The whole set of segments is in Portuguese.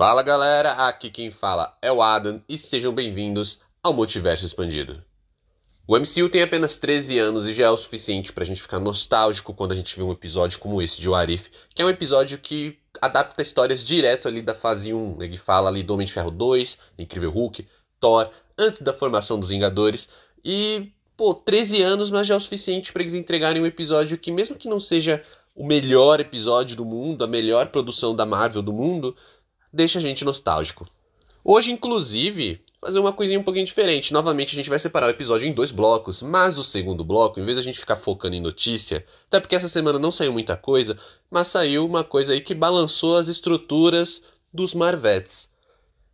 Fala galera, aqui quem fala é o Adam e sejam bem-vindos ao Multiverso Expandido. O MCU tem apenas 13 anos e já é o suficiente pra gente ficar nostálgico quando a gente vê um episódio como esse de Warif, que é um episódio que adapta histórias direto ali da fase 1. Ele fala ali do Homem de Ferro 2, Incrível Hulk, Thor, antes da formação dos Vingadores e, pô, 13 anos, mas já é o suficiente para eles entregarem um episódio que mesmo que não seja o melhor episódio do mundo, a melhor produção da Marvel do mundo, deixa a gente nostálgico. Hoje, inclusive, fazer uma coisinha um pouquinho diferente. Novamente, a gente vai separar o episódio em dois blocos, mas o segundo bloco, em vez de a gente ficar focando em notícia, até porque essa semana não saiu muita coisa, mas saiu uma coisa aí que balançou as estruturas dos Marvetes.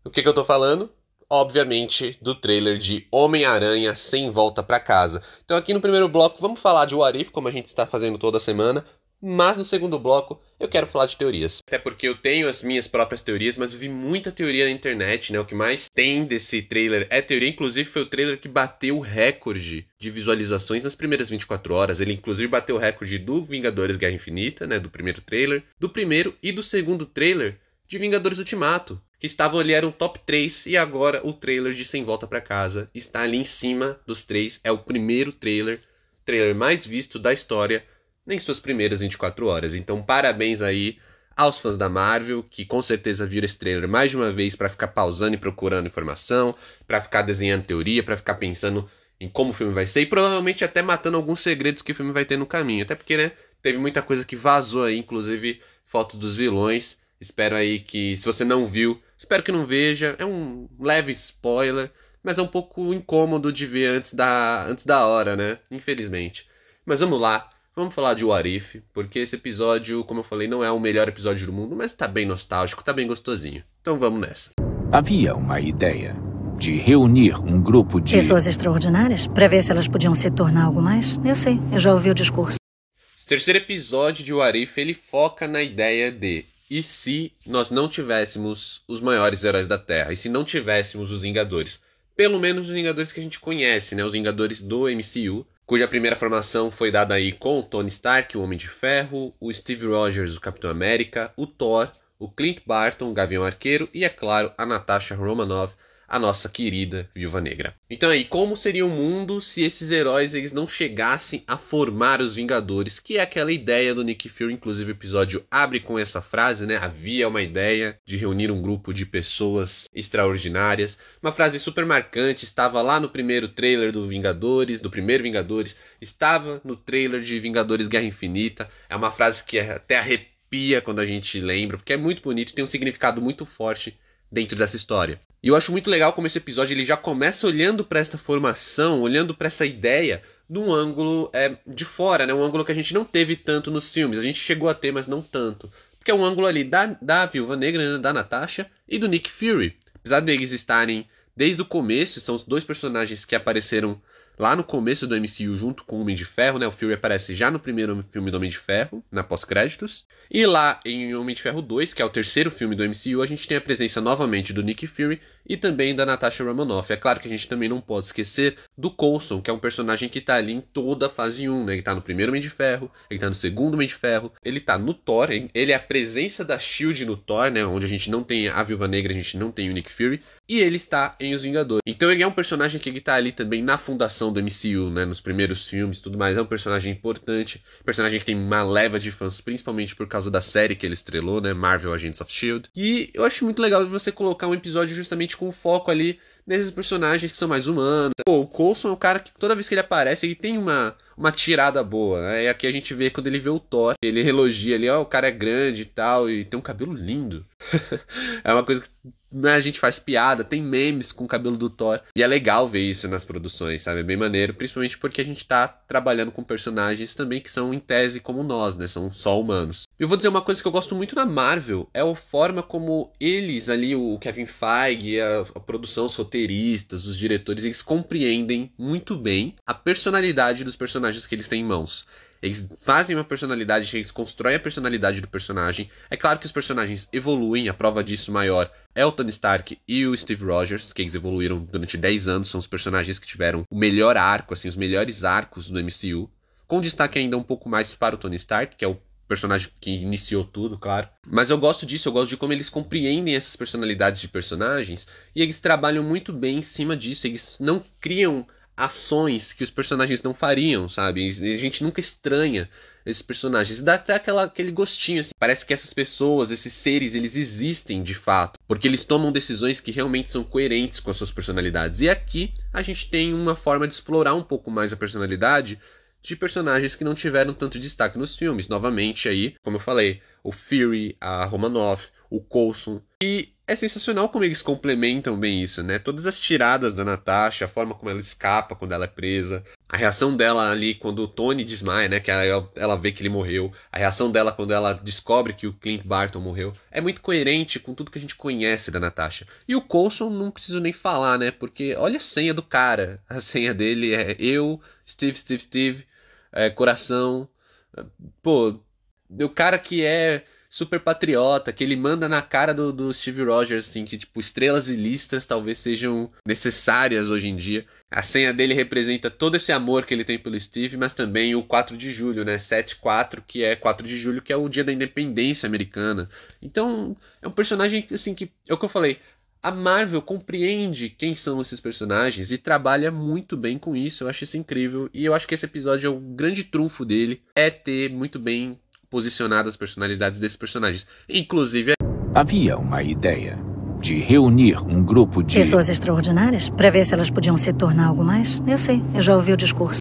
O que, que eu tô falando? Obviamente, do trailer de Homem-Aranha sem volta para casa. Então, aqui no primeiro bloco, vamos falar de What If, como a gente está fazendo toda semana. Mas no segundo bloco eu quero falar de teorias. Até porque eu tenho as minhas próprias teorias, mas eu vi muita teoria na internet, né? O que mais tem desse trailer é teoria. Inclusive foi o trailer que bateu o recorde de visualizações nas primeiras 24 horas. Ele inclusive bateu o recorde do Vingadores Guerra Infinita, né? Do primeiro trailer. Do primeiro e do segundo trailer de Vingadores Ultimato. Que estavam ali, eram top 3, e agora o trailer de Sem Volta para Casa está ali em cima dos três. É o primeiro trailer, trailer mais visto da história em suas primeiras 24 horas. Então, parabéns aí aos fãs da Marvel, que com certeza viram esse trailer mais de uma vez para ficar pausando e procurando informação, para ficar desenhando teoria, para ficar pensando em como o filme vai ser e provavelmente até matando alguns segredos que o filme vai ter no caminho. Até porque, né, teve muita coisa que vazou aí, inclusive fotos dos vilões. Espero aí que, se você não viu, espero que não veja. É um leve spoiler, mas é um pouco incômodo de ver antes da, antes da hora, né? Infelizmente. Mas vamos lá. Vamos falar de Warif, porque esse episódio, como eu falei, não é o melhor episódio do mundo, mas tá bem nostálgico, tá bem gostosinho. Então vamos nessa. Havia uma ideia de reunir um grupo de. Pessoas extraordinárias? Pra ver se elas podiam se tornar algo mais? Eu sei, eu já ouvi o discurso. Esse terceiro episódio de Warif, ele foca na ideia de e se nós não tivéssemos os maiores heróis da Terra? E se não tivéssemos os Vingadores? Pelo menos os Vingadores que a gente conhece, né? Os Vingadores do MCU cuja primeira formação foi dada aí com o Tony Stark, o Homem de Ferro, o Steve Rogers, o Capitão América, o Thor, o Clint Barton, o Gavião Arqueiro e, é claro, a Natasha Romanoff, a nossa querida Viúva Negra. Então aí, como seria o mundo se esses heróis eles não chegassem a formar os Vingadores, que é aquela ideia do Nick Fury, inclusive o episódio abre com essa frase, né? Havia uma ideia de reunir um grupo de pessoas extraordinárias. Uma frase super marcante, estava lá no primeiro trailer do Vingadores, do primeiro Vingadores, estava no trailer de Vingadores Guerra Infinita. É uma frase que até arrepia quando a gente lembra, porque é muito bonito, tem um significado muito forte dentro dessa história. E eu acho muito legal como esse episódio ele já começa olhando para esta formação, olhando para essa ideia num ângulo é, de fora, né? Um ângulo que a gente não teve tanto nos filmes. A gente chegou a ter, mas não tanto. Porque é um ângulo ali da, da Viúva Negra, né? da Natasha e do Nick Fury. Apesar deles estarem desde o começo, são os dois personagens que apareceram lá no começo do MCU junto com o Homem de Ferro, né? O Fury aparece já no primeiro filme do Homem de Ferro, na pós-créditos. E lá em Homem de Ferro 2, que é o terceiro filme do MCU, a gente tem a presença novamente do Nick Fury e também da Natasha Romanoff. É claro que a gente também não pode esquecer do Coulson, que é um personagem que tá ali em toda a fase 1, né? Ele tá no primeiro Homem de Ferro, ele tá no segundo Homem de Ferro, ele tá no Thor, ele é a presença da SHIELD no Thor, né? Onde a gente não tem a Viúva Negra, a gente não tem o Nick Fury, e ele está em Os Vingadores. Então ele é um personagem que está ali também na fundação do MCU, né, nos primeiros filmes tudo mais. É um personagem importante, personagem que tem uma leva de fãs, principalmente por causa da série que ele estrelou, né, Marvel Agents of S.H.I.E.L.D. E eu acho muito legal você colocar um episódio justamente com foco ali nesses personagens que são mais humanos. Pô, o Coulson é um cara que toda vez que ele aparece, ele tem uma, uma tirada boa. Né? E aqui a gente vê quando ele vê o Thor, ele elogia ali, ó, oh, o cara é grande e tal, e tem um cabelo lindo. é uma coisa que né, a gente faz piada, tem memes com o cabelo do Thor. E é legal ver isso nas produções, sabe? É bem maneiro, principalmente porque a gente tá trabalhando com personagens também que são em tese como nós, né? São só humanos. Eu vou dizer uma coisa que eu gosto muito na Marvel, é a forma como eles ali, o Kevin Feige, a, a produção, os roteiristas, os diretores, eles compreendem muito bem a personalidade dos personagens que eles têm em mãos. Eles fazem uma personalidade, eles constroem a personalidade do personagem. É claro que os personagens evoluem, a prova disso maior é o Tony Stark e o Steve Rogers, que eles evoluíram durante 10 anos, são os personagens que tiveram o melhor arco, assim, os melhores arcos do MCU. Com destaque ainda um pouco mais para o Tony Stark, que é o personagem que iniciou tudo, claro. Mas eu gosto disso, eu gosto de como eles compreendem essas personalidades de personagens e eles trabalham muito bem em cima disso. Eles não criam ações que os personagens não fariam, sabe? A gente nunca estranha esses personagens. Dá até aquela, aquele gostinho, assim. Parece que essas pessoas, esses seres, eles existem de fato. Porque eles tomam decisões que realmente são coerentes com as suas personalidades. E aqui a gente tem uma forma de explorar um pouco mais a personalidade de personagens que não tiveram tanto destaque nos filmes. Novamente aí, como eu falei, o Fury, a Romanoff, o Coulson. E é sensacional como eles complementam bem isso, né? Todas as tiradas da Natasha, a forma como ela escapa quando ela é presa, a reação dela ali quando o Tony desmaia, né? Que ela, ela vê que ele morreu, a reação dela quando ela descobre que o Clint Barton morreu, é muito coerente com tudo que a gente conhece da Natasha. E o Coulson não preciso nem falar, né? Porque olha a senha do cara. A senha dele é eu, Steve, Steve, Steve é, coração. Pô, o cara que é super patriota, que ele manda na cara do, do Steve Rogers, assim, que tipo, estrelas e listas talvez sejam necessárias hoje em dia. A senha dele representa todo esse amor que ele tem pelo Steve, mas também o 4 de julho, né? 7-4, que é 4 de julho, que é o dia da independência americana. Então, é um personagem, assim, que é o que eu falei a Marvel compreende quem são esses personagens e trabalha muito bem com isso. Eu acho isso incrível. E eu acho que esse episódio é o grande trunfo dele. É ter muito bem posicionado as personalidades desses personagens. Inclusive. Havia uma ideia de reunir um grupo de. Pessoas extraordinárias? Para ver se elas podiam se tornar algo mais? Eu sei, eu já ouvi o discurso.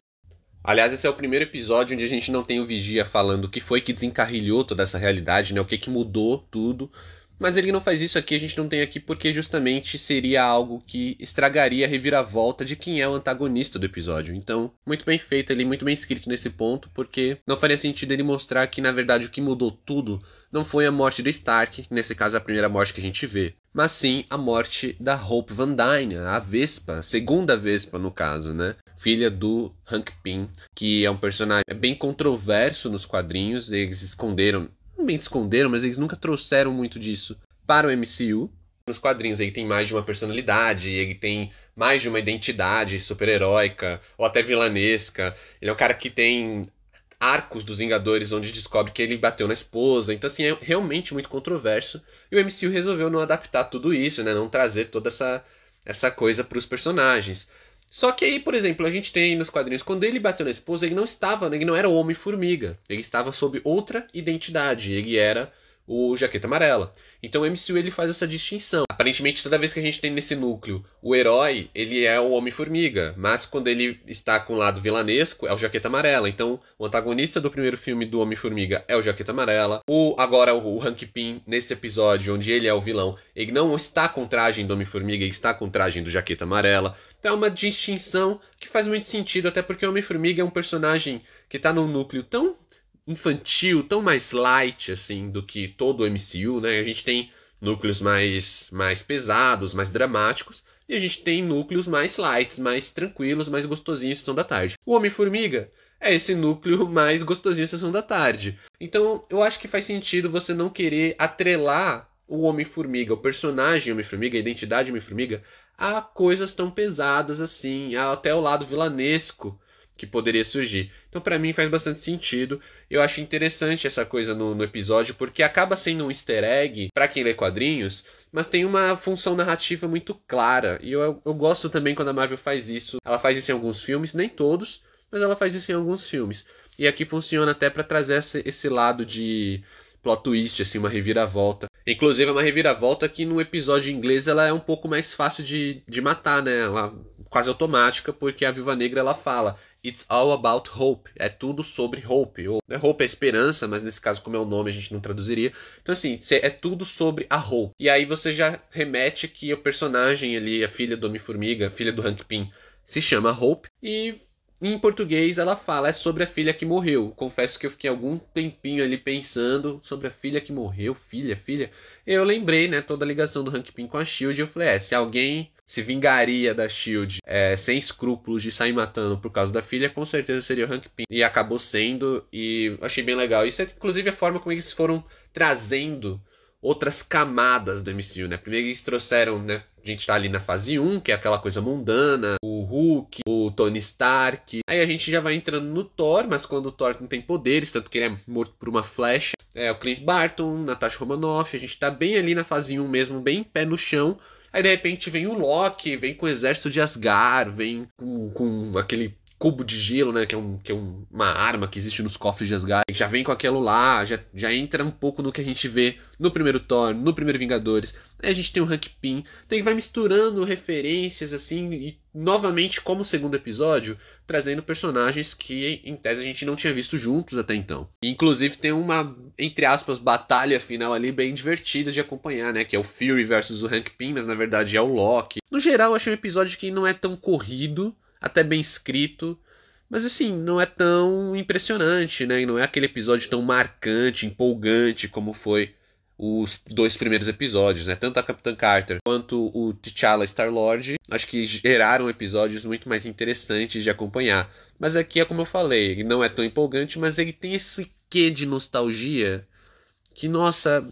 Aliás, esse é o primeiro episódio onde a gente não tem o Vigia falando o que foi que desencarrilhou toda essa realidade, né? O que, que mudou tudo. Mas ele não faz isso aqui, a gente não tem aqui porque justamente seria algo que estragaria a reviravolta de quem é o antagonista do episódio. Então, muito bem feito ali, muito bem escrito nesse ponto, porque não faria sentido ele mostrar que na verdade o que mudou tudo não foi a morte do Stark, nesse caso a primeira morte que a gente vê, mas sim a morte da Hope Van Dyne, a Vespa, segunda Vespa no caso, né? Filha do Hank Pym, que é um personagem bem controverso nos quadrinhos, eles esconderam bem esconderam, mas eles nunca trouxeram muito disso para o MCU. Nos quadrinhos ele tem mais de uma personalidade, ele tem mais de uma identidade super-heróica ou até vilanesca. Ele é um cara que tem arcos dos Vingadores onde descobre que ele bateu na esposa. Então, assim, é realmente muito controverso. E o MCU resolveu não adaptar tudo isso, né? Não trazer toda essa, essa coisa para os personagens. Só que aí, por exemplo, a gente tem nos quadrinhos, quando ele bateu na esposa, ele não estava, ele não era o Homem-Formiga. Ele estava sob outra identidade. Ele era o Jaqueta Amarela. Então o MCU ele faz essa distinção. Aparentemente, toda vez que a gente tem nesse núcleo o herói, ele é o Homem-Formiga. Mas quando ele está com o lado vilanesco, é o Jaqueta Amarela. Então, o antagonista do primeiro filme do Homem-Formiga é o Jaqueta Amarela. O, agora, o Hank Pym, nesse episódio, onde ele é o vilão, ele não está com trajem do Homem-Formiga, ele está com trajem do Jaqueta Amarela. Então é uma distinção que faz muito sentido, até porque o Homem-Formiga é um personagem que está num núcleo tão infantil, tão mais light assim do que todo o MCU, né? A gente tem núcleos mais mais pesados, mais dramáticos, e a gente tem núcleos mais lights, mais tranquilos, mais gostosinhos sessão da tarde. O Homem-Formiga é esse núcleo mais gostosinho sessão da tarde. Então, eu acho que faz sentido você não querer atrelar o Homem-Formiga, o personagem Homem-Formiga, a identidade Homem-Formiga, a coisas tão pesadas assim, até o lado vilanesco que poderia surgir. Então, para mim, faz bastante sentido. Eu acho interessante essa coisa no, no episódio, porque acaba sendo um easter egg para quem lê quadrinhos, mas tem uma função narrativa muito clara. E eu, eu gosto também quando a Marvel faz isso. Ela faz isso em alguns filmes, nem todos, mas ela faz isso em alguns filmes. E aqui funciona até para trazer esse, esse lado de plot twist, assim, uma reviravolta. Inclusive, é uma reviravolta que no episódio inglês ela é um pouco mais fácil de, de matar, né? Ela quase automática, porque a Viva Negra ela fala It's all about hope. É tudo sobre hope. Ou, né, hope é esperança, mas nesse caso, como é o nome, a gente não traduziria. Então, assim, é tudo sobre a hope. E aí você já remete que o personagem ali, a filha do Homem-Formiga, filha do Hank Pym, se chama Hope. E em português ela fala é sobre a filha que morreu. Confesso que eu fiquei algum tempinho ali pensando sobre a filha que morreu, filha, filha. Eu lembrei, né, toda a ligação do Hank Pym com a Shield. Eu falei, é, se alguém se vingaria da Shield é, sem escrúpulos de sair matando por causa da filha, com certeza seria o Hank Pym. E acabou sendo, e achei bem legal. Isso é inclusive a forma como eles foram trazendo outras camadas do MCU, né? Primeiro eles trouxeram, né? A gente tá ali na fase 1, que é aquela coisa mundana, o Hulk, o Tony Stark. Aí a gente já vai entrando no Thor, mas quando o Thor não tem poderes, tanto que ele é morto por uma flecha. É o Clint Barton, Natasha Romanoff, a gente tá bem ali na fase 1 mesmo, bem pé no chão. Aí de repente vem o Loki, vem com o exército de Asgard, vem com, com aquele cubo de gelo, né? Que é, um, que é um, uma arma que existe nos cofres de Asgard. Já vem com aquilo lá, já, já entra um pouco no que a gente vê no primeiro Thor, no primeiro Vingadores. Aí a gente tem o Hank Pym. Então ele vai misturando referências, assim, e novamente, como segundo episódio, trazendo personagens que, em tese, a gente não tinha visto juntos até então. Inclusive tem uma, entre aspas, batalha final ali bem divertida de acompanhar, né? Que é o Fury versus o Hank Pym, mas na verdade é o Loki. No geral, eu achei um episódio que não é tão corrido até bem escrito. Mas assim, não é tão impressionante, né? Não é aquele episódio tão marcante, empolgante como foi os dois primeiros episódios, né? Tanto a Capitã Carter quanto o T'Challa Star-Lord, acho que geraram episódios muito mais interessantes de acompanhar. Mas aqui é como eu falei, ele não é tão empolgante, mas ele tem esse quê de nostalgia que, nossa,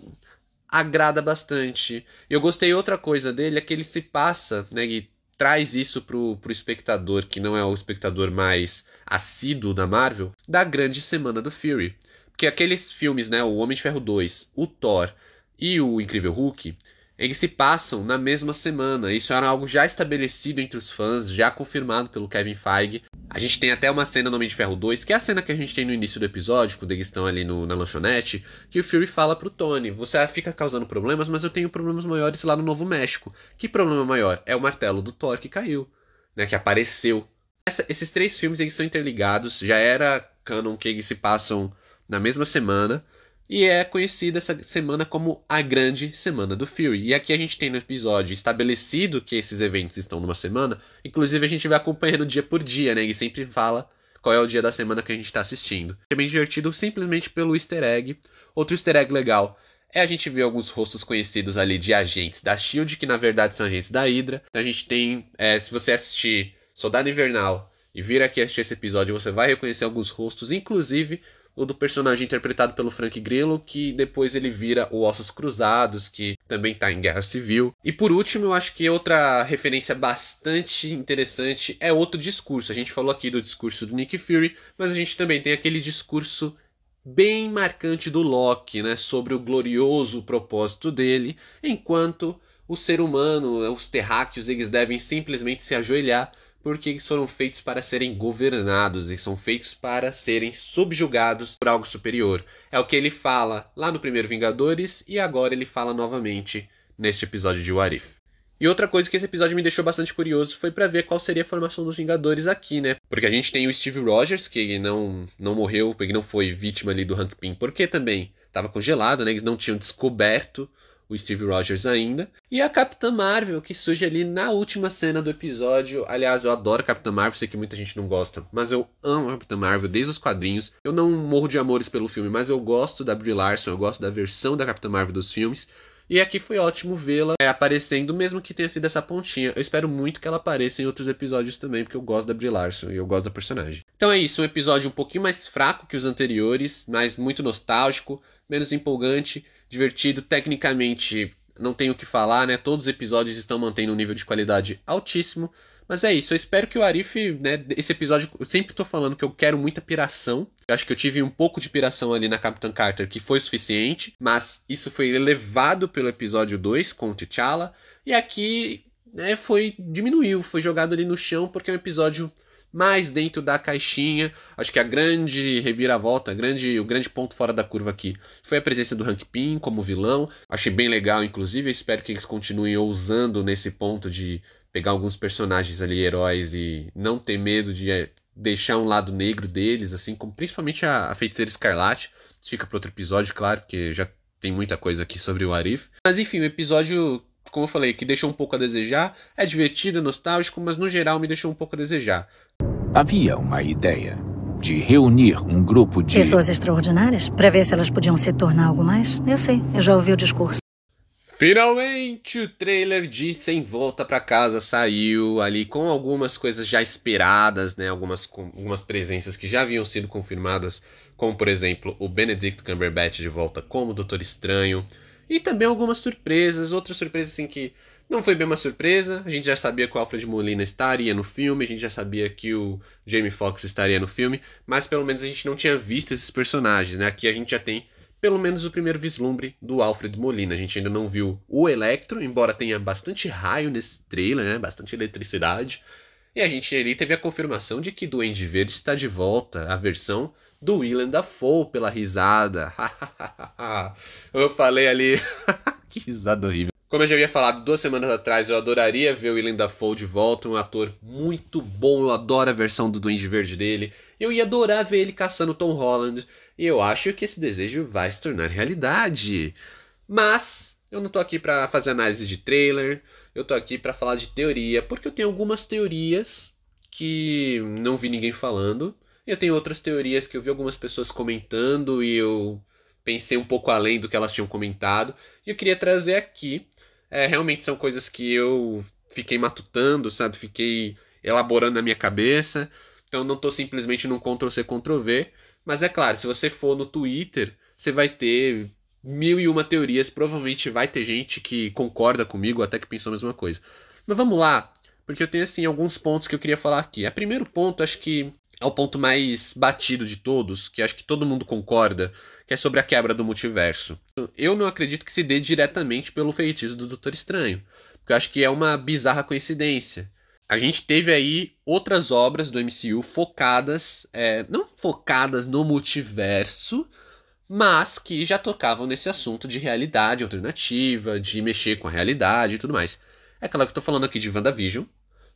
agrada bastante. Eu gostei outra coisa dele, é que ele se passa, né? Traz isso pro, pro espectador, que não é o espectador mais assíduo da Marvel, da grande semana do Fury. Porque aqueles filmes, né, o Homem de Ferro 2, o Thor e o Incrível Hulk, eles se passam na mesma semana. Isso era algo já estabelecido entre os fãs, já confirmado pelo Kevin Feige. A gente tem até uma cena no Homem de Ferro 2, que é a cena que a gente tem no início do episódio, quando eles estão ali no, na lanchonete, que o Fury fala pro Tony: Você fica causando problemas, mas eu tenho problemas maiores lá no Novo México. Que problema maior? É o martelo do Thor que caiu, né? Que apareceu. Essa, esses três filmes eles são interligados, já era canon que eles se passam na mesma semana e é conhecida essa semana como a Grande Semana do Fury. E aqui a gente tem no episódio estabelecido que esses eventos estão numa semana, inclusive a gente vai acompanhando dia por dia, né? E sempre fala qual é o dia da semana que a gente está assistindo. É bem divertido simplesmente pelo easter egg. Outro easter egg legal é a gente ver alguns rostos conhecidos ali de agentes da SHIELD, que na verdade são agentes da Hydra. Então a gente tem, é, se você assistir Soldado Invernal e vir aqui assistir esse episódio, você vai reconhecer alguns rostos, inclusive o do personagem interpretado pelo Frank Grillo, que depois ele vira o Ossos Cruzados, que também está em Guerra Civil. E por último, eu acho que outra referência bastante interessante é outro discurso. A gente falou aqui do discurso do Nick Fury, mas a gente também tem aquele discurso bem marcante do Loki, né, sobre o glorioso propósito dele, enquanto o ser humano, os terráqueos, eles devem simplesmente se ajoelhar porque eles foram feitos para serem governados, eles são feitos para serem subjugados por algo superior. É o que ele fala lá no primeiro Vingadores e agora ele fala novamente neste episódio de What If. E outra coisa que esse episódio me deixou bastante curioso foi para ver qual seria a formação dos Vingadores aqui, né? Porque a gente tem o Steve Rogers, que não, não morreu, ele não foi vítima ali do Hank Pym, porque também estava congelado, né? Eles não tinham descoberto o Steve Rogers ainda. E a Capitã Marvel, que surge ali na última cena do episódio. Aliás, eu adoro Capitã Marvel, sei que muita gente não gosta, mas eu amo a Capitã Marvel desde os quadrinhos. Eu não morro de amores pelo filme, mas eu gosto da Brie Larson, eu gosto da versão da Capitã Marvel dos filmes. E aqui foi ótimo vê-la é, aparecendo, mesmo que tenha sido essa pontinha. Eu espero muito que ela apareça em outros episódios também, porque eu gosto da Brie Larson e eu gosto da personagem. Então é isso, um episódio um pouquinho mais fraco que os anteriores, mas muito nostálgico, menos empolgante divertido, tecnicamente não tenho o que falar, né? Todos os episódios estão mantendo um nível de qualidade altíssimo. Mas é isso, eu espero que o Arif, né, esse episódio, eu sempre tô falando que eu quero muita piração. Eu acho que eu tive um pouco de piração ali na Capitã Carter, que foi suficiente, mas isso foi elevado pelo episódio 2 com T'Challa, e aqui, né, foi diminuiu, foi jogado ali no chão porque é um episódio mais dentro da caixinha. Acho que a grande reviravolta, a grande, o grande ponto fora da curva aqui foi a presença do Hank Pym como vilão. Achei bem legal, inclusive. espero que eles continuem ousando nesse ponto de pegar alguns personagens ali, heróis, e não ter medo de é, deixar um lado negro deles, assim como principalmente a, a Feiticeira Escarlate. Isso fica para outro episódio, claro, porque já tem muita coisa aqui sobre o Arif. Mas enfim, o episódio como eu falei, que deixou um pouco a desejar. É divertido, nostálgico, mas no geral me deixou um pouco a desejar. Havia uma ideia de reunir um grupo de. Pessoas extraordinárias? Pra ver se elas podiam se tornar algo mais? Eu sei, eu já ouvi o discurso. Finalmente o trailer de Sem Volta para Casa saiu ali com algumas coisas já esperadas, né? Algumas, algumas presenças que já haviam sido confirmadas, como por exemplo o Benedict Cumberbatch de volta como Doutor Estranho, e também algumas surpresas, outras surpresas assim que não foi bem uma surpresa, a gente já sabia que o Alfred Molina estaria no filme, a gente já sabia que o Jamie Foxx estaria no filme, mas pelo menos a gente não tinha visto esses personagens, né? Aqui a gente já tem pelo menos o primeiro vislumbre do Alfred Molina. A gente ainda não viu o Electro, embora tenha bastante raio nesse trailer, né? Bastante eletricidade. E a gente ali teve a confirmação de que Duende Verde está de volta, a versão do Willem Dafoe pela risada. eu falei ali, que risada horrível. Como eu já havia falado duas semanas atrás, eu adoraria ver o Willem Dafoe de volta, um ator muito bom, eu adoro a versão do Duende Verde dele. Eu ia adorar ver ele caçando Tom Holland, e eu acho que esse desejo vai se tornar realidade. Mas eu não tô aqui para fazer análise de trailer, eu tô aqui para falar de teoria, porque eu tenho algumas teorias que não vi ninguém falando. Eu tenho outras teorias que eu vi algumas pessoas comentando e eu pensei um pouco além do que elas tinham comentado. E eu queria trazer aqui. É, realmente são coisas que eu fiquei matutando, sabe? Fiquei elaborando na minha cabeça. Então não estou simplesmente num Ctrl-C, Ctrl-V. Mas é claro, se você for no Twitter, você vai ter mil e uma teorias. Provavelmente vai ter gente que concorda comigo, até que pensou a mesma coisa. Mas vamos lá, porque eu tenho assim alguns pontos que eu queria falar aqui. O primeiro ponto, acho que é o ponto mais batido de todos, que acho que todo mundo concorda, que é sobre a quebra do multiverso. Eu não acredito que se dê diretamente pelo feitiço do Doutor Estranho, porque eu acho que é uma bizarra coincidência. A gente teve aí outras obras do MCU focadas, é, não focadas no multiverso, mas que já tocavam nesse assunto de realidade alternativa, de mexer com a realidade e tudo mais. É claro que eu tô falando aqui de WandaVision,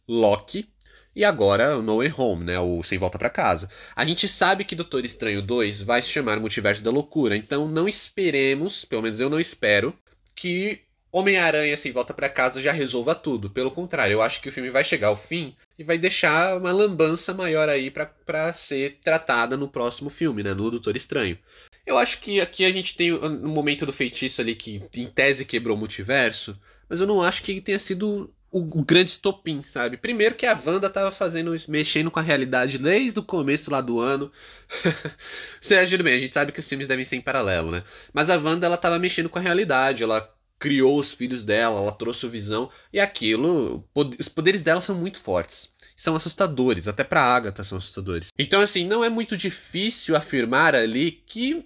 Loki e agora No Way Home, né? O Sem Volta para Casa. A gente sabe que Doutor Estranho 2 vai se chamar Multiverso da Loucura, então não esperemos, pelo menos eu não espero, que Homem-Aranha Sem Volta para Casa já resolva tudo. Pelo contrário, eu acho que o filme vai chegar ao fim e vai deixar uma lambança maior aí para ser tratada no próximo filme, né? No Doutor Estranho. Eu acho que aqui a gente tem um momento do feitiço ali que em tese quebrou o multiverso, mas eu não acho que tenha sido o, o, grande estopim, sabe? Primeiro que a Wanda tava fazendo mexendo com a realidade desde o começo lá do ano. Você ajuda bem, a gente sabe que os filmes devem ser em paralelo, né? Mas a Wanda ela tava mexendo com a realidade, ela criou os filhos dela, ela trouxe o visão e aquilo, os poderes dela são muito fortes. São assustadores, até pra Agatha são assustadores. Então, assim, não é muito difícil afirmar ali que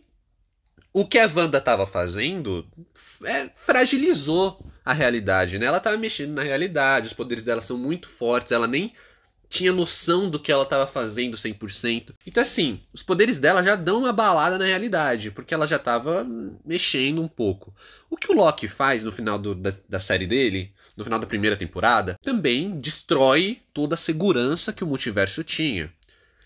o que a Wanda estava fazendo é, fragilizou a realidade, né? Ela estava mexendo na realidade, os poderes dela são muito fortes, ela nem tinha noção do que ela estava fazendo 100%. Então, assim, os poderes dela já dão uma balada na realidade, porque ela já estava mexendo um pouco. O que o Loki faz no final do, da, da série dele, no final da primeira temporada, também destrói toda a segurança que o multiverso tinha.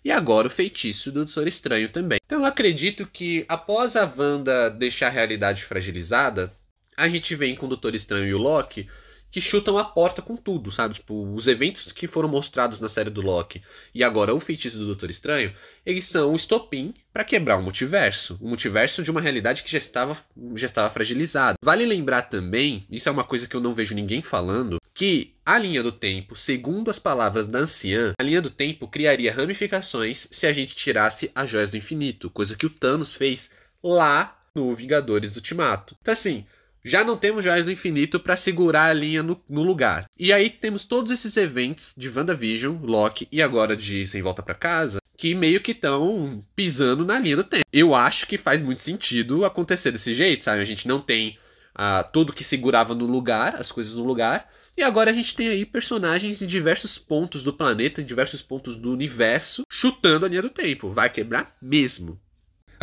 E agora o feitiço do Doutor Estranho também. Então eu acredito que após a Wanda deixar a realidade fragilizada, a gente vem com o Doutor Estranho e o Loki que chutam a porta com tudo, sabe? Tipo, os eventos que foram mostrados na série do Loki e agora o feitiço do Doutor Estranho, eles são um estopim para quebrar o multiverso. O multiverso de uma realidade que já estava, já estava fragilizada. Vale lembrar também, isso é uma coisa que eu não vejo ninguém falando, que a linha do tempo, segundo as palavras da anciã, a linha do tempo criaria ramificações se a gente tirasse as joias do infinito, coisa que o Thanos fez lá no Vingadores Ultimato. Então assim, já não temos Joias do Infinito para segurar a linha no, no, lugar. E aí temos todos esses eventos de WandaVision, Loki e agora de Sem Volta para Casa, que meio que estão pisando na linha do tempo. Eu acho que faz muito sentido acontecer desse jeito, sabe? A gente não tem uh, tudo que segurava no lugar, as coisas no lugar, e agora a gente tem aí personagens em diversos pontos do planeta, em diversos pontos do universo, chutando a linha do tempo. Vai quebrar mesmo.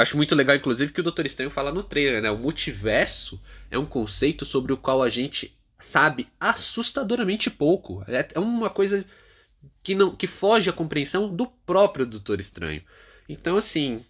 Acho muito legal, inclusive, que o Dr. Estranho fala no trailer, né? O multiverso é um conceito sobre o qual a gente sabe assustadoramente pouco. É, é uma coisa que não que foge à compreensão do próprio Doutor Estranho. Então, assim,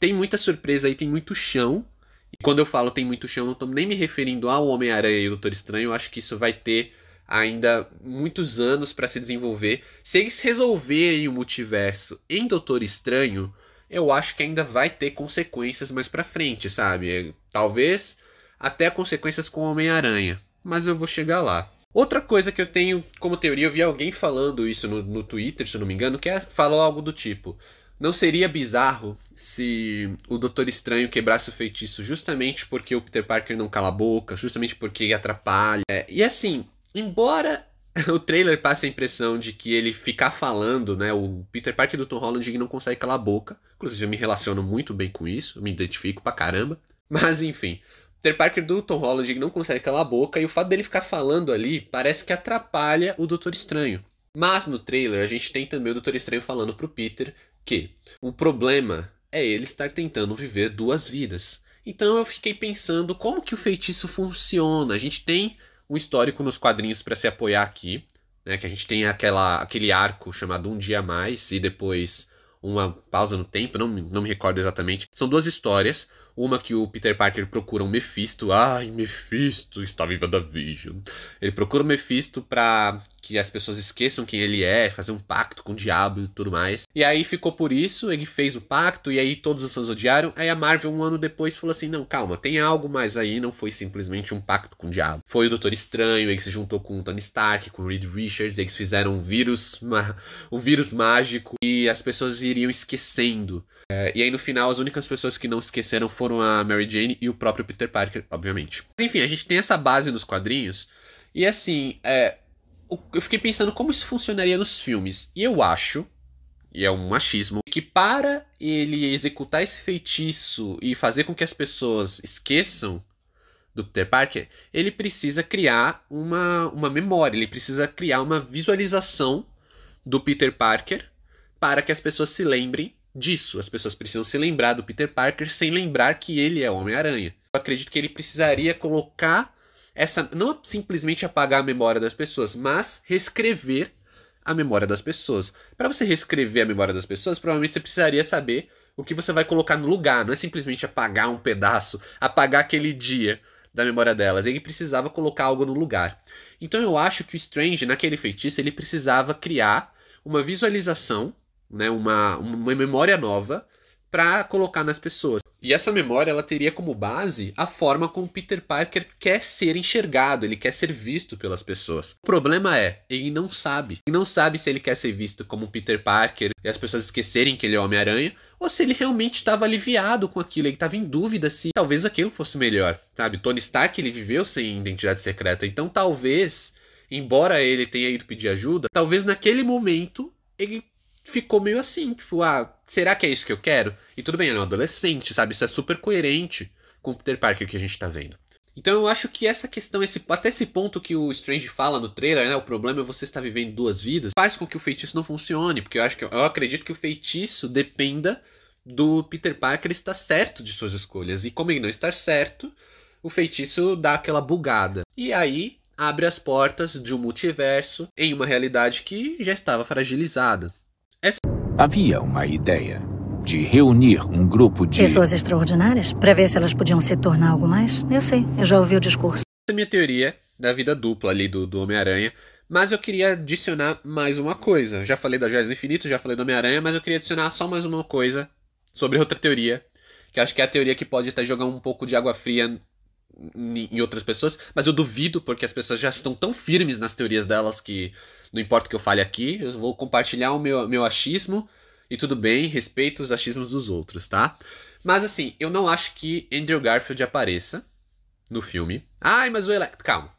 tem muita surpresa aí, tem muito chão. E quando eu falo tem muito chão, não estou nem me referindo ao Homem-Aranha e o Doutor Estranho. Eu acho que isso vai ter ainda muitos anos para se desenvolver. Se eles resolverem o multiverso em Doutor Estranho, eu acho que ainda vai ter consequências mais para frente, sabe? Talvez até consequências com Homem-Aranha, mas eu vou chegar lá. Outra coisa que eu tenho como teoria, eu vi alguém falando isso no, no Twitter, se eu não me engano, que é, falou algo do tipo: não seria bizarro se o Doutor Estranho quebrasse o feitiço justamente porque o Peter Parker não cala a boca, justamente porque atrapalha. E assim, embora o trailer passe a impressão de que ele ficar falando, né? O Peter Parker do Tom Holland não consegue calar a boca. Inclusive, eu me relaciono muito bem com isso, me identifico pra caramba. Mas enfim, Peter Parker do Tom Holland não consegue calar a boca e o fato dele ficar falando ali parece que atrapalha o Doutor Estranho. Mas no trailer a gente tem também o Doutor Estranho falando pro Peter que o problema é ele estar tentando viver duas vidas. Então eu fiquei pensando como que o feitiço funciona. A gente tem um histórico nos quadrinhos para se apoiar aqui, né? Que a gente tem aquela, aquele arco chamado Um Dia Mais e depois uma pausa no tempo, não, não me recordo exatamente. São duas histórias. Uma que o Peter Parker procura um Mephisto. Ai, Mephisto está viva da Vision. Ele procura o Mephisto pra que as pessoas esqueçam quem ele é, fazer um pacto com o diabo e tudo mais. E aí ficou por isso, ele fez o pacto e aí todos os fãs odiaram. Aí a Marvel, um ano depois, falou assim: não, calma, tem algo mais aí, não foi simplesmente um pacto com o diabo. Foi o Doutor Estranho, ele se juntou com o Tony Stark, com o Reed Richards, eles fizeram um vírus, um vírus mágico e as pessoas iriam esquecendo. É, e aí no final, as únicas pessoas que não esqueceram foram foram a Mary Jane e o próprio Peter Parker, obviamente. Enfim, a gente tem essa base nos quadrinhos. E assim, é, eu fiquei pensando como isso funcionaria nos filmes. E eu acho, e é um machismo, que para ele executar esse feitiço e fazer com que as pessoas esqueçam do Peter Parker, ele precisa criar uma, uma memória, ele precisa criar uma visualização do Peter Parker para que as pessoas se lembrem disso. As pessoas precisam se lembrar do Peter Parker sem lembrar que ele é o Homem-Aranha. Eu acredito que ele precisaria colocar essa. Não simplesmente apagar a memória das pessoas, mas reescrever a memória das pessoas. Para você reescrever a memória das pessoas, provavelmente você precisaria saber o que você vai colocar no lugar. Não é simplesmente apagar um pedaço, apagar aquele dia da memória delas. Ele precisava colocar algo no lugar. Então eu acho que o Strange, naquele feitiço, ele precisava criar uma visualização né, uma, uma memória nova para colocar nas pessoas. E essa memória ela teria como base a forma como Peter Parker quer ser enxergado, ele quer ser visto pelas pessoas. O problema é, ele não sabe. Ele não sabe se ele quer ser visto como Peter Parker e as pessoas esquecerem que ele é Homem-Aranha, ou se ele realmente estava aliviado com aquilo, ele estava em dúvida se talvez aquilo fosse melhor. Sabe, Tony Stark ele viveu sem identidade secreta, então talvez, embora ele tenha ido pedir ajuda, talvez naquele momento ele ficou meio assim, tipo, ah, será que é isso que eu quero? E tudo bem, ele é um adolescente, sabe? Isso é super coerente com o Peter Parker que a gente tá vendo. Então eu acho que essa questão, esse, até esse ponto que o Strange fala no trailer, né? O problema é você estar vivendo duas vidas, faz com que o feitiço não funcione. Porque eu acho que eu acredito que o feitiço dependa do Peter Parker estar certo de suas escolhas. E como ele não está certo, o feitiço dá aquela bugada. E aí abre as portas de um multiverso em uma realidade que já estava fragilizada. Havia uma ideia de reunir um grupo de. Pessoas extraordinárias? Para ver se elas podiam se tornar algo mais? Eu sei, eu já ouvi o discurso. Essa é a minha teoria da vida dupla ali do, do Homem-Aranha. Mas eu queria adicionar mais uma coisa. Já falei da Joias do Infinito, já falei do Homem-Aranha, mas eu queria adicionar só mais uma coisa sobre outra teoria. Que acho que é a teoria que pode até jogar um pouco de água fria em outras pessoas, mas eu duvido porque as pessoas já estão tão firmes nas teorias delas que não importa o que eu fale aqui, eu vou compartilhar o meu, meu achismo e tudo bem, respeito os achismos dos outros, tá? Mas assim, eu não acho que Andrew Garfield apareça no filme. Ai, mas o Electro. Calma.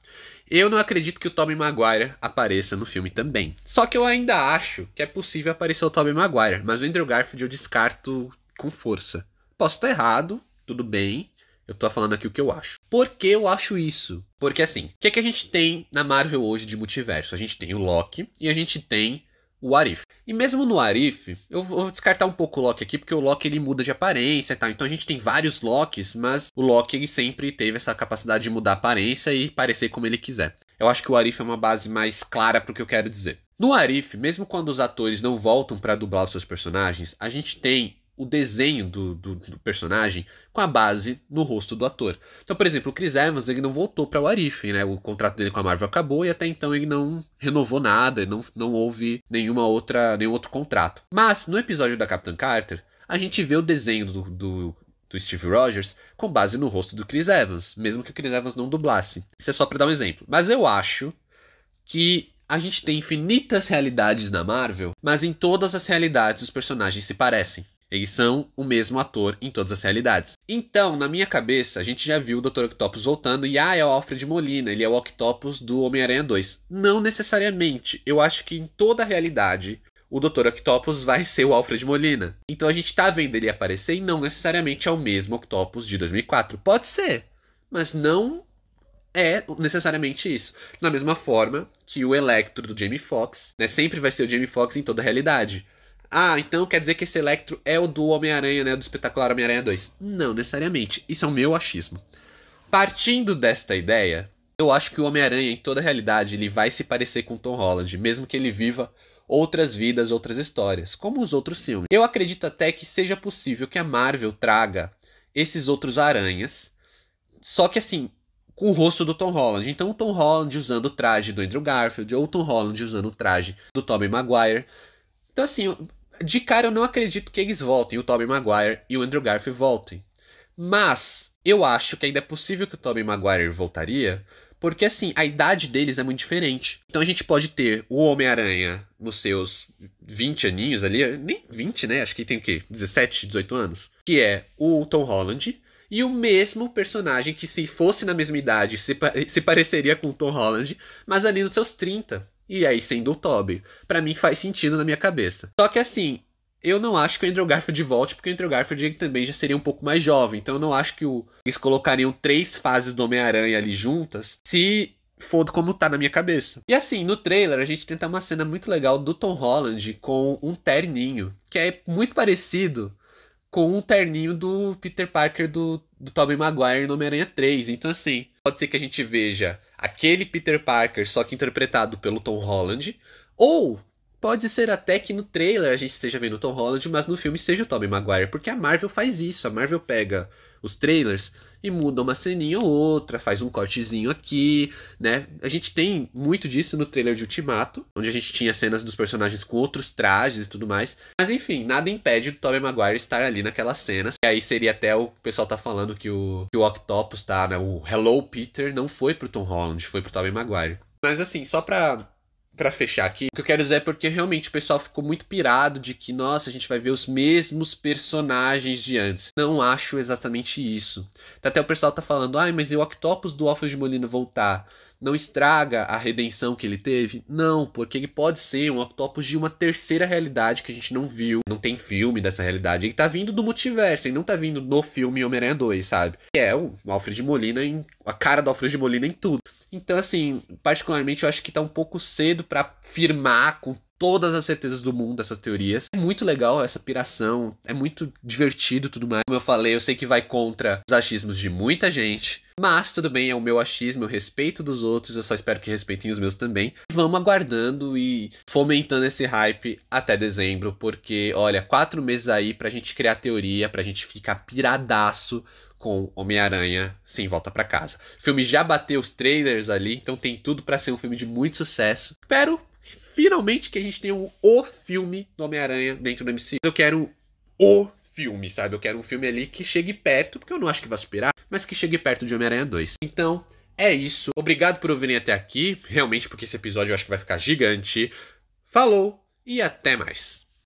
Eu não acredito que o Tobey Maguire apareça no filme também. Só que eu ainda acho que é possível aparecer o Tobey Maguire, mas o Andrew Garfield eu descarto com força. Posso estar errado, tudo bem. Eu tô falando aqui o que eu acho. Por que eu acho isso? Porque assim, o que, é que a gente tem na Marvel hoje de multiverso? A gente tem o Loki e a gente tem o Arif. E mesmo no Arif, eu vou descartar um pouco o Loki aqui, porque o Loki ele muda de aparência e tal. Então a gente tem vários Lokis, mas o Loki ele sempre teve essa capacidade de mudar a aparência e parecer como ele quiser. Eu acho que o Arif é uma base mais clara para o que eu quero dizer. No Arif, mesmo quando os atores não voltam para dublar os seus personagens, a gente tem o desenho do, do, do, personagem com a base no rosto do ator. Então, por exemplo, o Chris Evans ele não voltou para o Arif, né? O contrato dele com a Marvel acabou e até então ele não renovou nada, não, não houve nenhuma outra, nenhum outro contrato. Mas no episódio da Capitã Carter, a gente vê o desenho do, do, do Steve Rogers com base no rosto do Chris Evans, mesmo que o Chris Evans não dublasse. Isso é só para dar um exemplo. Mas eu acho que a gente tem infinitas realidades na Marvel, mas em todas as realidades os personagens se parecem. Eles são o mesmo ator em todas as realidades. Então, na minha cabeça, a gente já viu o Dr. Octopus voltando e ah, é o Alfred Molina, ele é o Octopus do Homem-Aranha 2. Não necessariamente. Eu acho que em toda a realidade o Dr. Octopus vai ser o Alfred Molina. Então a gente tá vendo ele aparecer e não necessariamente é o mesmo Octopus de 2004. Pode ser, mas não é necessariamente isso. Da mesma forma que o Electro do Jamie Foxx, né, sempre vai ser o Jamie Foxx em toda a realidade. Ah, então quer dizer que esse Electro é o do Homem-Aranha, né? Do espetacular Homem-Aranha 2. Não necessariamente. Isso é o meu achismo. Partindo desta ideia, eu acho que o Homem-Aranha, em toda realidade, ele vai se parecer com Tom Holland, mesmo que ele viva outras vidas, outras histórias, como os outros filmes. Eu acredito até que seja possível que a Marvel traga esses outros aranhas, só que assim, com o rosto do Tom Holland. Então o Tom Holland usando o traje do Andrew Garfield, ou o Tom Holland usando o traje do Tobey Maguire. Então assim, de cara eu não acredito que eles voltem, o Tobey Maguire e o Andrew Garfield voltem. Mas eu acho que ainda é possível que o Tobey Maguire voltaria, porque assim, a idade deles é muito diferente. Então a gente pode ter o Homem-Aranha nos seus 20 aninhos ali, nem 20, né? Acho que tem o quê? 17, 18 anos, que é o Tom Holland. E o mesmo personagem que, se fosse na mesma idade, se, se pareceria com o Tom Holland, mas ali nos seus 30. E aí sendo o Toby. para mim faz sentido na minha cabeça. Só que assim, eu não acho que o Andrew Garfield volte, porque o Andrew Garfield também já seria um pouco mais jovem. Então eu não acho que o... eles colocariam três fases do Homem-Aranha ali juntas se for como tá na minha cabeça. E assim, no trailer a gente tenta uma cena muito legal do Tom Holland com um terninho, que é muito parecido com um terninho do Peter Parker do, do Tobey Maguire no Homem-Aranha 3. Então assim, pode ser que a gente veja aquele Peter Parker, só que interpretado pelo Tom Holland, ou pode ser até que no trailer a gente esteja vendo o Tom Holland, mas no filme seja o Tobey Maguire, porque a Marvel faz isso, a Marvel pega os trailers e muda uma ceninha ou outra, faz um cortezinho aqui, né? A gente tem muito disso no trailer de Ultimato, onde a gente tinha cenas dos personagens com outros trajes e tudo mais. Mas enfim, nada impede do Tobey Maguire estar ali naquelas cenas. E aí seria até o pessoal tá falando que o, que o Octopus tá, né? O Hello Peter não foi pro Tom Holland, foi pro Tobey Maguire. Mas assim, só pra para fechar aqui, o que eu quero dizer é porque realmente o pessoal ficou muito pirado de que, nossa, a gente vai ver os mesmos personagens de antes. Não acho exatamente isso. Até o pessoal tá falando, ai, mas e o Octopus do Alfred Molina voltar? Não estraga a redenção que ele teve? Não, porque ele pode ser um octopus de uma terceira realidade que a gente não viu. Não tem filme dessa realidade. Ele tá vindo do multiverso, ele não tá vindo no filme Homem-Aranha 2, sabe? É o Alfred Molina em. a cara do Alfred Molina em tudo. Então, assim, particularmente eu acho que tá um pouco cedo para firmar com todas as certezas do mundo essas teorias. É muito legal essa piração, é muito divertido tudo mais. Como eu falei, eu sei que vai contra os achismos de muita gente. Mas tudo bem, é o meu achismo, eu respeito dos outros, eu só espero que respeitem os meus também. Vamos aguardando e fomentando esse hype até dezembro, porque, olha, quatro meses aí pra gente criar teoria, pra gente ficar piradaço com Homem-Aranha sem volta para casa. O filme já bateu os trailers ali, então tem tudo para ser um filme de muito sucesso. Espero finalmente que a gente tenha um o filme do Homem-Aranha dentro do MCU. Eu quero o filme, sabe? Eu quero um filme ali que chegue perto, porque eu não acho que vai superar, mas que chegue perto de Homem-Aranha 2. Então, é isso. Obrigado por ouvirem até aqui, realmente porque esse episódio eu acho que vai ficar gigante. Falou e até mais.